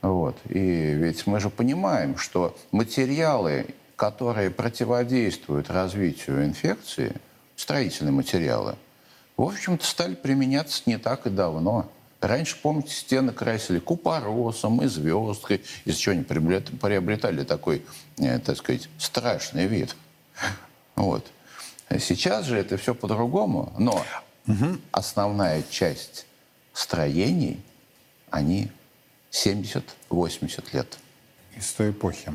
Вот. И ведь мы же понимаем, что материалы, которые противодействуют развитию инфекции, строительные материалы, в общем-то, стали применяться не так и давно. Раньше, помните, стены красили купоросом и звездкой, из чего они приобретали такой, э, так сказать, страшный вид. Вот. Сейчас же это все по-другому, но угу. основная часть строений, они 70-80 лет. Из той эпохи.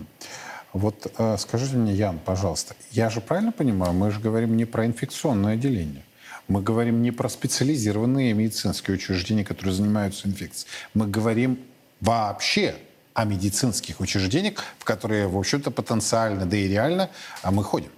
Вот э, скажите мне, Ян, пожалуйста, я же правильно понимаю, мы же говорим не про инфекционное отделение. Мы говорим не про специализированные медицинские учреждения, которые занимаются инфекцией. Мы говорим вообще о медицинских учреждениях, в которые, в общем-то, потенциально, да и реально а мы ходим.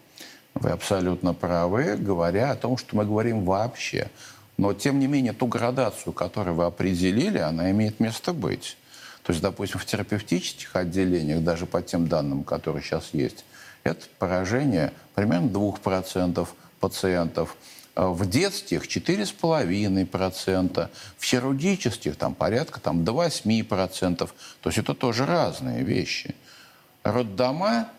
Вы абсолютно правы, говоря о том, что мы говорим вообще. Но, тем не менее, ту градацию, которую вы определили, она имеет место быть. То есть, допустим, в терапевтических отделениях, даже по тем данным, которые сейчас есть, это поражение примерно 2% пациентов. А в детских 4,5%, в хирургических там порядка там, до 8%. То есть это тоже разные вещи. Роддома,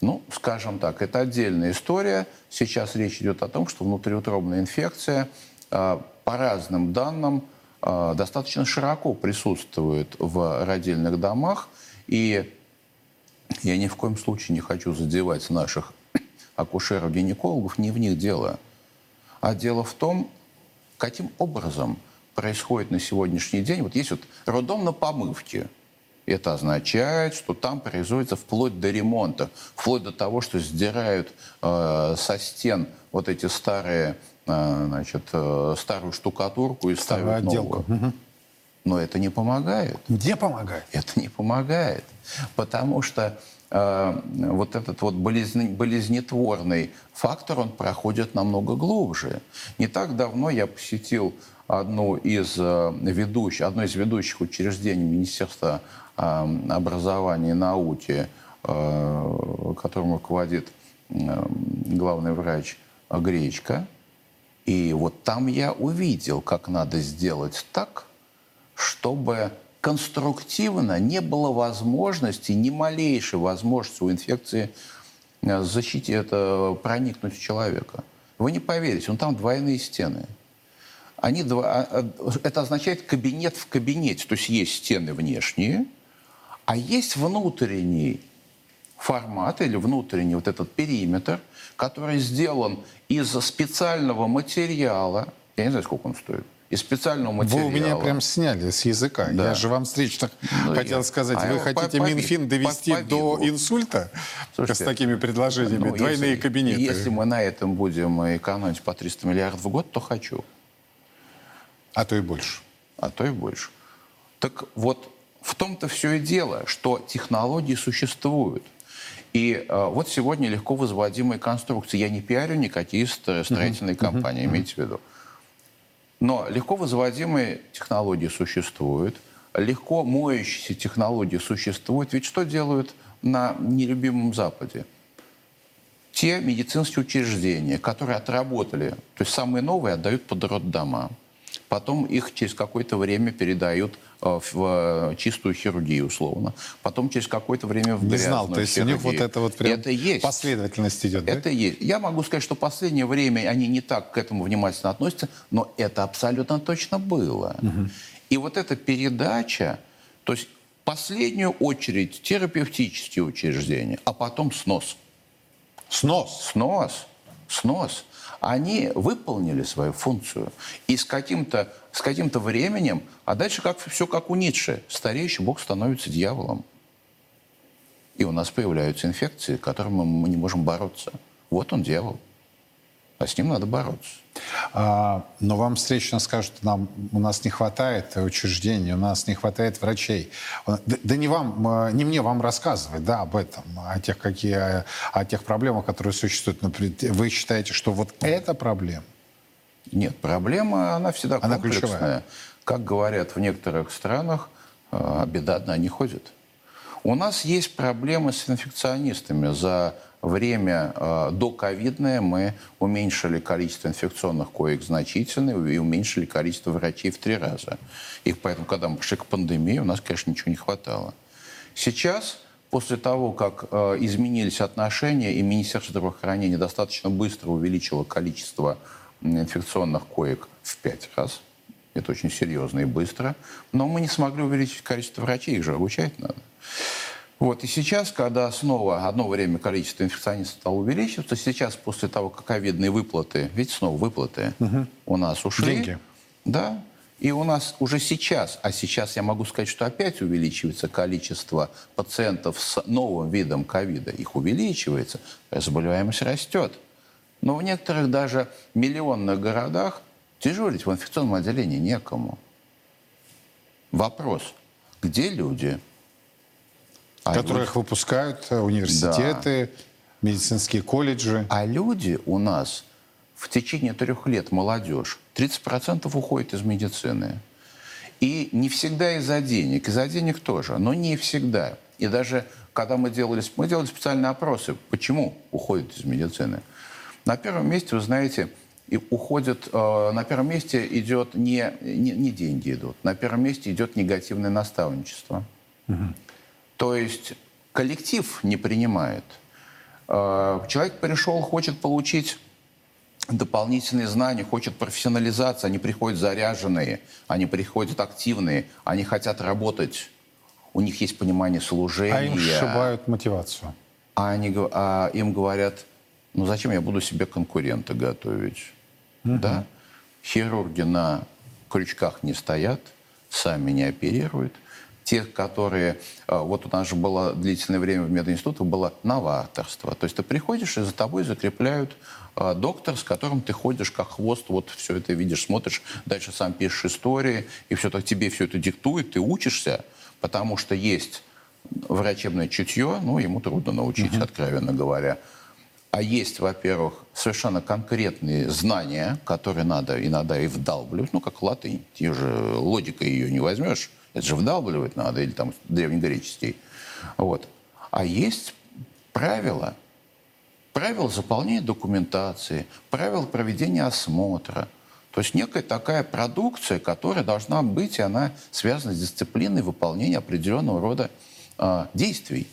ну, скажем так, это отдельная история. Сейчас речь идет о том, что внутриутробная инфекция а, по разным данным достаточно широко присутствует в родильных домах. И я ни в коем случае не хочу задевать наших акушеров-гинекологов, не в них дело. А дело в том, каким образом происходит на сегодняшний день. Вот есть вот роддом на помывке. Это означает, что там производится вплоть до ремонта, вплоть до того, что сдирают э, со стен вот эти старые, э, значит, э, старую штукатурку и ставят новую. Угу. Но это не помогает. Где помогает? Это не помогает. Потому что э, вот этот вот болезни, болезнетворный фактор, он проходит намного глубже. Не так давно я посетил одну из э, ведущих, одно из ведущих учреждений Министерства э, образования и науки, э, которым руководит э, главный врач Гречка. И вот там я увидел, как надо сделать так, чтобы конструктивно не было возможности, ни малейшей возможности у инфекции э, защите это проникнуть в человека. Вы не поверите, он там двойные стены. Они два, а, а, это означает кабинет в кабинете. То есть есть стены внешние, а есть внутренний формат или внутренний вот этот периметр, который сделан из специального материала. Я не знаю, сколько он стоит из специального материала. Вы у меня прям сняли с языка. Да. Я же вам встречно ну, хотел я... сказать, а вы хотите по, Минфин довести по, до инсульта Слушайте, с такими предложениями? Ну, Двойные если, кабинеты. Если мы на этом будем экономить по 300 миллиардов в год, то хочу. А то и больше. А то и больше. Так вот, в том-то все и дело, что технологии существуют. И э, вот сегодня легко возводимые конструкции. Я не пиарю никакие строительные uh-huh. компании, uh-huh. имейте в виду. Но легко возводимые технологии существуют, легко моющиеся технологии существуют. Ведь что делают на нелюбимом Западе? Те медицинские учреждения, которые отработали, то есть самые новые отдают под роддома. Потом их через какое-то время передают э, в э, чистую хирургию, условно. Потом через какое-то время в Не знал, то есть хирургию. у них вот это вот прям это есть. последовательность идет, Это да? есть. Я могу сказать, что в последнее время они не так к этому внимательно относятся, но это абсолютно точно было. Угу. И вот эта передача, то есть в последнюю очередь терапевтические учреждения, а потом снос. Снос? Снос. Снос они выполнили свою функцию. И с каким-то с каким-то временем, а дальше как, все как у Ницше. Стареющий Бог становится дьяволом. И у нас появляются инфекции, которыми мы не можем бороться. Вот он дьявол. А с ним надо бороться. А, но вам встречно скажут, нам, у нас не хватает учреждений, у нас не хватает врачей. Да, да не вам, а, не мне вам рассказывать да, об этом, о тех, какие, о тех проблемах, которые существуют. Вы считаете, что вот эта проблема? Нет, проблема, она всегда она комплексная. Ключевая. Как говорят в некоторых странах, а, беда одна не ходит. У нас есть проблемы с инфекционистами. За время э, до ковидное мы уменьшили количество инфекционных коек значительно и уменьшили количество врачей в три раза. И поэтому, когда мы пришли к пандемии, у нас, конечно, ничего не хватало. Сейчас, после того, как э, изменились отношения, и Министерство здравоохранения достаточно быстро увеличило количество инфекционных коек в пять раз, это очень серьезно и быстро, но мы не смогли увеличить количество врачей, их же обучать надо. Вот, и сейчас, когда снова одно время количество инфекционистов стало увеличиваться, сейчас после того, как ковидные выплаты, видите, снова выплаты угу. у нас ушли. Деньги. Да. И у нас уже сейчас, а сейчас я могу сказать, что опять увеличивается количество пациентов с новым видом ковида. Их увеличивается, заболеваемость растет. Но в некоторых даже миллионных городах дежурить в инфекционном отделении некому. Вопрос, где люди? А которых люди... выпускают э, университеты, да. медицинские колледжи. А люди у нас в течение трех лет молодежь 30% уходит из медицины. И не всегда из-за денег, из-за денег тоже, но не всегда. И даже когда мы делали, мы делали специальные опросы, почему уходят из медицины. На первом месте, вы знаете, и уходит, э, на первом месте идет не, не, не деньги идут, на первом месте идет негативное наставничество. Угу. То есть коллектив не принимает. Э, человек пришел, хочет получить дополнительные знания, хочет профессионализации, они приходят заряженные, они приходят активные, они хотят работать, у них есть понимание служения. А им сшибают мотивацию. А, они, а им говорят, ну зачем я буду себе конкурента готовить? Угу. Да? Хирурги на крючках не стоят, сами не оперируют. Те, которые... А, вот у нас же было длительное время в мединститутах было новаторство. То есть ты приходишь, и за тобой закрепляют а, доктор, с которым ты ходишь как хвост, вот все это видишь, смотришь, дальше сам пишешь истории, и все так тебе все это диктует, ты учишься, потому что есть врачебное чутье, ну, ему трудно научить, угу. откровенно говоря. А есть, во-первых, совершенно конкретные знания, которые надо иногда и вдалбливать, ну, как латынь, те же логикой ее не возьмешь, это же вдалбливать надо, или там древнегреческий. Вот. А есть правила, правила заполнения документации, правила проведения осмотра. То есть некая такая продукция, которая должна быть, и она связана с дисциплиной выполнения определенного рода э, действий.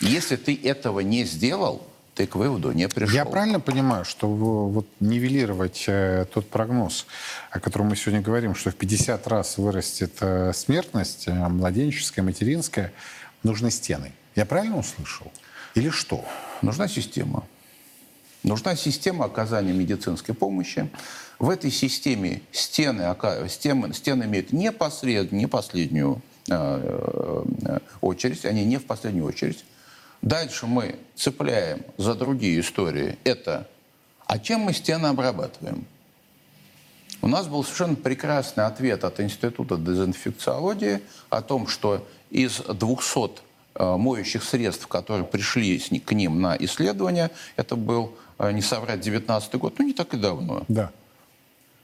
Если ты этого не сделал, ты к выводу не пришел. Я правильно понимаю, что вот нивелировать э, тот прогноз, о котором мы сегодня говорим, что в 50 раз вырастет э, смертность э, младенческая, материнская, нужны стены. Я правильно услышал? Или что? Нужна система. Нужна система оказания медицинской помощи. В этой системе стены, стены, стены имеют не, посред, не последнюю э, э, очередь, они не в последнюю очередь. Дальше мы цепляем за другие истории. Это, а чем мы стены обрабатываем? У нас был совершенно прекрасный ответ от Института дезинфекциологии о том, что из 200 э, моющих средств, которые пришли к ним на исследование, это был, э, не соврать, 19 год, ну не так и давно. Да.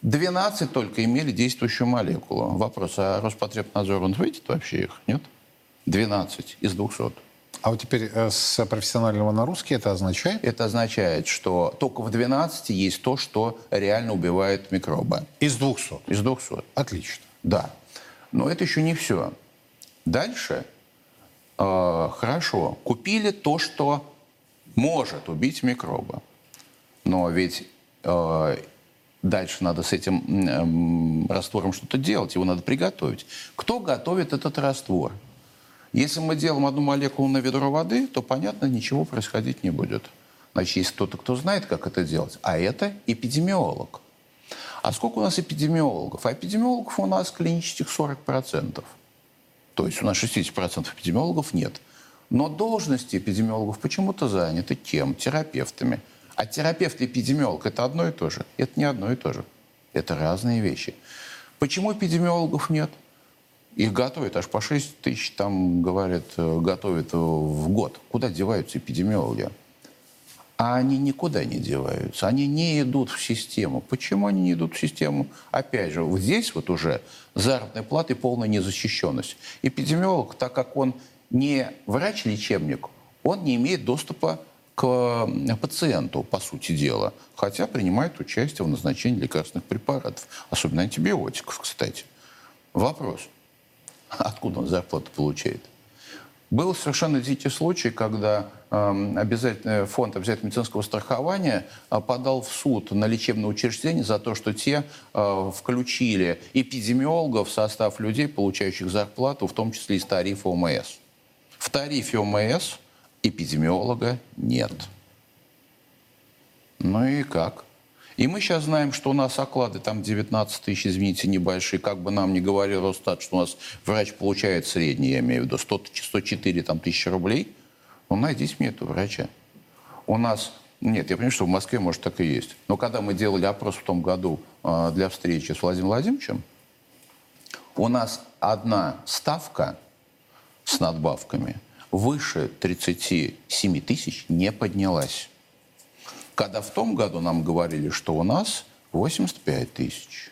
12 только имели действующую молекулу. Вопрос, а Роспотребнадзор, он видит вообще их, нет? 12 из 200. А вот теперь э, с профессионального на русский это означает? Это означает, что только в 12 есть то, что реально убивает микробы. Из 200? Из 200. Отлично. Да. Но это еще не все. Дальше, э, хорошо, купили то, что может убить микробы. Но ведь э, дальше надо с этим э, раствором что-то делать, его надо приготовить. Кто готовит этот раствор? Если мы делаем одну молекулу на ведро воды, то, понятно, ничего происходить не будет. Значит, есть кто-то, кто знает, как это делать. А это эпидемиолог. А сколько у нас эпидемиологов? А эпидемиологов у нас клинических 40%. То есть у нас 60% эпидемиологов нет. Но должности эпидемиологов почему-то заняты кем? Терапевтами. А терапевт и эпидемиолог – это одно и то же? Это не одно и то же. Это разные вещи. Почему эпидемиологов нет? Их готовят аж по 6 тысяч, там, говорят, э, готовят в год. Куда деваются эпидемиологи? А они никуда не деваются. Они не идут в систему. Почему они не идут в систему? Опять же, вот здесь вот уже заработная плата и полная незащищенность. Эпидемиолог, так как он не врач-лечебник, он не имеет доступа к пациенту, по сути дела, хотя принимает участие в назначении лекарственных препаратов, особенно антибиотиков, кстати. Вопрос – Откуда он зарплату получает? Был совершенно дикий случай, когда э, обязательный фонд обязательного медицинского страхования э, подал в суд на лечебное учреждение за то, что те э, включили эпидемиологов в состав людей, получающих зарплату, в том числе из тарифа ОМС. В тарифе ОМС эпидемиолога нет. Ну и как? И мы сейчас знаем, что у нас оклады там 19 тысяч, извините, небольшие. Как бы нам ни говорил Росстат, что у нас врач получает средний, я имею в виду, 100, 104 там, тысячи рублей. Ну, найдите мне этого врача. У нас нет, я понимаю, что в Москве, может, так и есть. Но когда мы делали опрос в том году э, для встречи с Владимиром Владимировичем, у нас одна ставка с надбавками выше 37 тысяч не поднялась. Когда в том году нам говорили, что у нас 85 тысяч.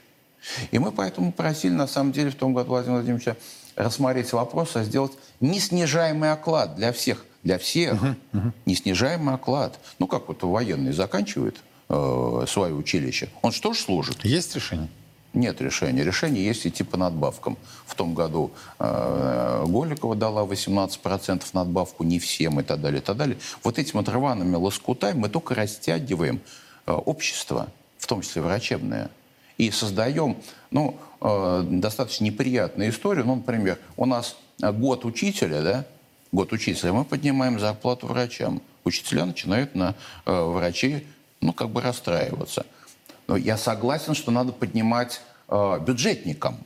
И мы поэтому просили, на самом деле, в том году Владимира Владимировича рассмотреть вопрос, а сделать неснижаемый оклад для всех. Для всех. Uh-huh, uh-huh. Неснижаемый оклад. Ну, как вот военный заканчивает э, свое училище. Он что ж служит? Есть решение? Нет решения. Решение есть идти по надбавкам. В том году э, Голикова дала 18% надбавку, не всем и так далее, и так далее. Вот этими вот рваными лоскутами мы только растягиваем э, общество, в том числе врачебное, и создаем ну, э, достаточно неприятную историю. Ну, например, у нас год учителя, да, год учителя, мы поднимаем зарплату врачам. Учителя начинают на э, врачей, ну, как бы расстраиваться. Но я согласен, что надо поднимать э, бюджетникам.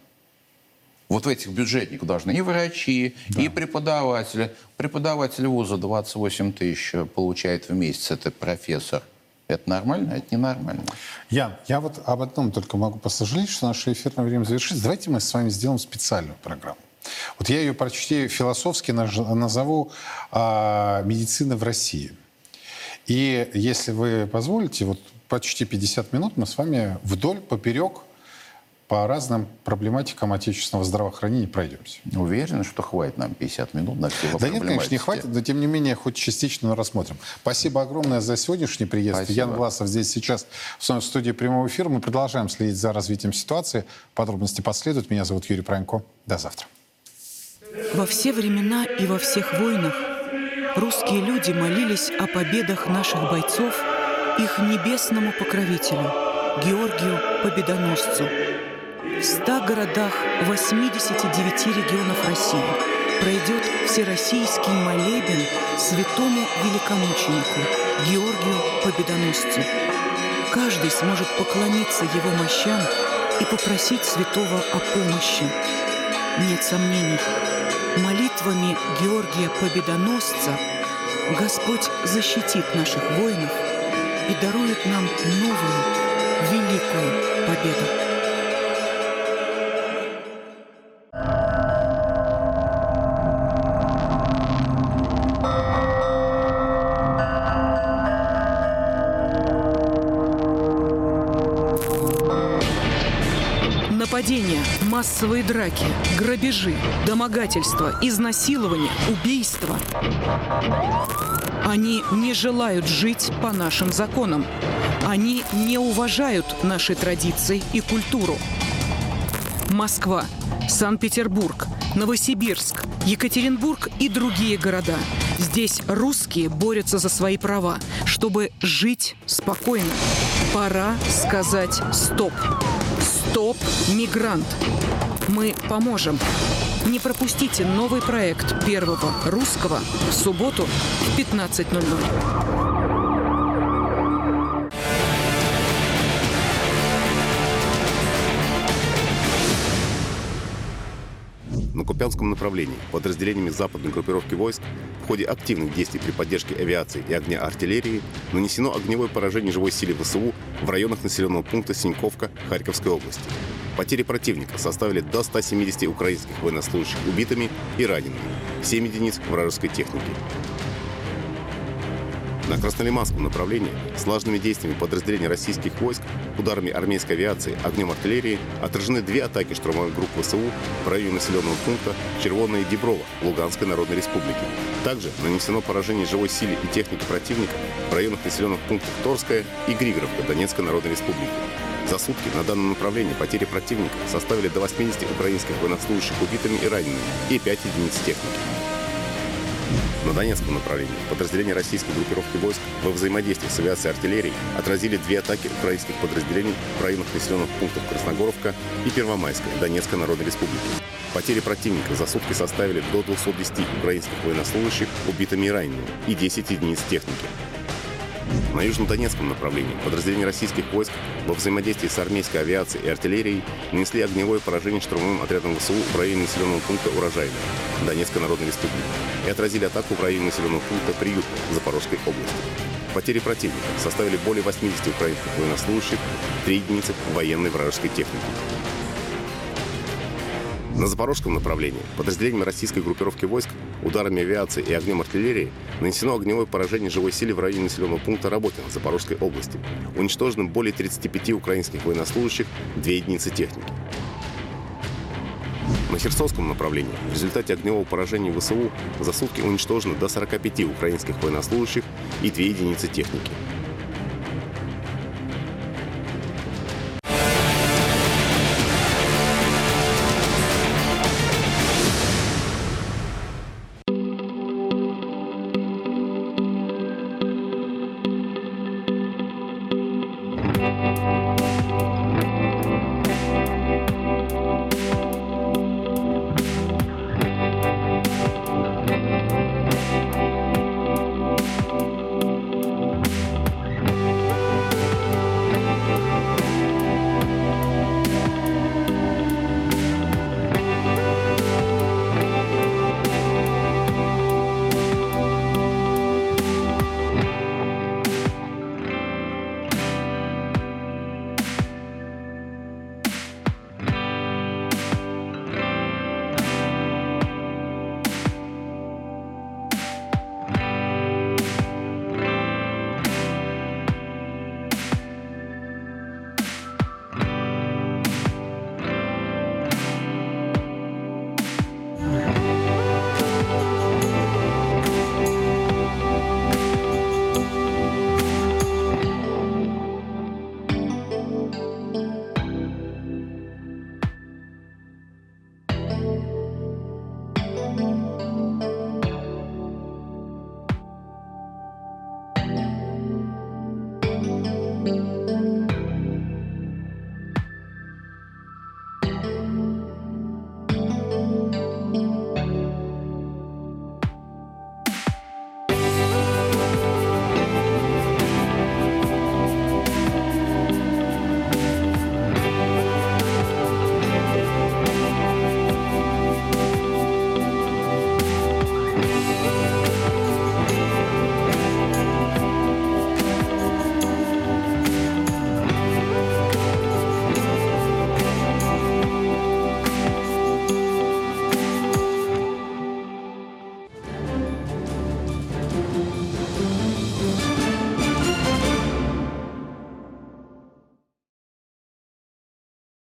Вот в этих бюджетниках должны и врачи, да. и преподаватели. Преподаватель вуза 28 тысяч получает в месяц, это профессор. Это нормально, это ненормально. Ян, я вот об одном только могу посожалеть, что наше эфирное время завершится. Давайте мы с вами сделаем специальную программу. Вот я ее почти философски назову а, «Медицина в России». И если вы позволите, вот почти 50 минут мы с вами вдоль, поперек по разным проблематикам отечественного здравоохранения пройдемся. Уверен, что хватит нам 50 минут на все Да нет, конечно, не хватит, но тем не менее хоть частично рассмотрим. Спасибо огромное за сегодняшний приезд. Спасибо. Ян Власов здесь сейчас в студии прямого эфира. Мы продолжаем следить за развитием ситуации. Подробности последуют. Меня зовут Юрий Пронько. До завтра. Во все времена и во всех войнах русские люди молились о победах наших бойцов их небесному покровителю, Георгию Победоносцу. В 100 городах 89 регионов России пройдет всероссийский молебен святому великомученику Георгию Победоносцу. Каждый сможет поклониться его мощам и попросить святого о помощи. Нет сомнений, молитвами Георгия Победоносца Господь защитит наших воинов и дарует нам новую, великую победу. Нападения, массовые драки, грабежи, домогательства, изнасилования, убийства. Они не желают жить по нашим законам. Они не уважают наши традиции и культуру. Москва, Санкт-Петербург, Новосибирск, Екатеринбург и другие города. Здесь русские борются за свои права, чтобы жить спокойно. Пора сказать «стоп». «Стоп, мигрант». Мы поможем. Не пропустите новый проект Первого Русского в субботу в 15.00. на Купянском направлении подразделениями западной группировки войск в ходе активных действий при поддержке авиации и огня артиллерии нанесено огневое поражение живой силе ВСУ в районах населенного пункта Синьковка Харьковской области. Потери противника составили до 170 украинских военнослужащих убитыми и ранеными, 7 единиц вражеской техники. На Краснолиманском направлении слаженными действиями подразделений российских войск, ударами армейской авиации, огнем артиллерии отражены две атаки штурмовых групп ВСУ в районе населенного пункта Червоное и Деброво Луганской Народной Республики. Также нанесено поражение живой силе и техники противника в районах населенных пунктов Торская и Григоровка Донецкой Народной Республики. За сутки на данном направлении потери противника составили до 80 украинских военнослужащих убитыми и ранеными и 5 единиц техники. На Донецком направлении подразделения российской группировки войск во взаимодействии с авиацией и артиллерией отразили две атаки украинских подразделений в районах населенных пунктов Красногоровка и Первомайская Донецкой Народной Республики. Потери противника за сутки составили до 210 украинских военнослужащих убитыми и ранеными и 10 единиц техники. На южнодонецком направлении подразделения российских войск во взаимодействии с армейской авиацией и артиллерией нанесли огневое поражение штурмовым отрядом ВСУ в районе населенного пункта Урожайная Донецкой Народной Республики и отразили атаку в районе населенного пункта Приют Запорожской области. Потери противника составили более 80 украинских военнослужащих, 3 единицы военной вражеской техники. На запорожском направлении подразделениями российской группировки войск, ударами авиации и огнем артиллерии нанесено огневое поражение живой силе в районе населенного пункта Работино Запорожской области. Уничтожено более 35 украинских военнослужащих, две единицы техники. На Херсонском направлении в результате огневого поражения ВСУ за сутки уничтожено до 45 украинских военнослужащих и две единицы техники.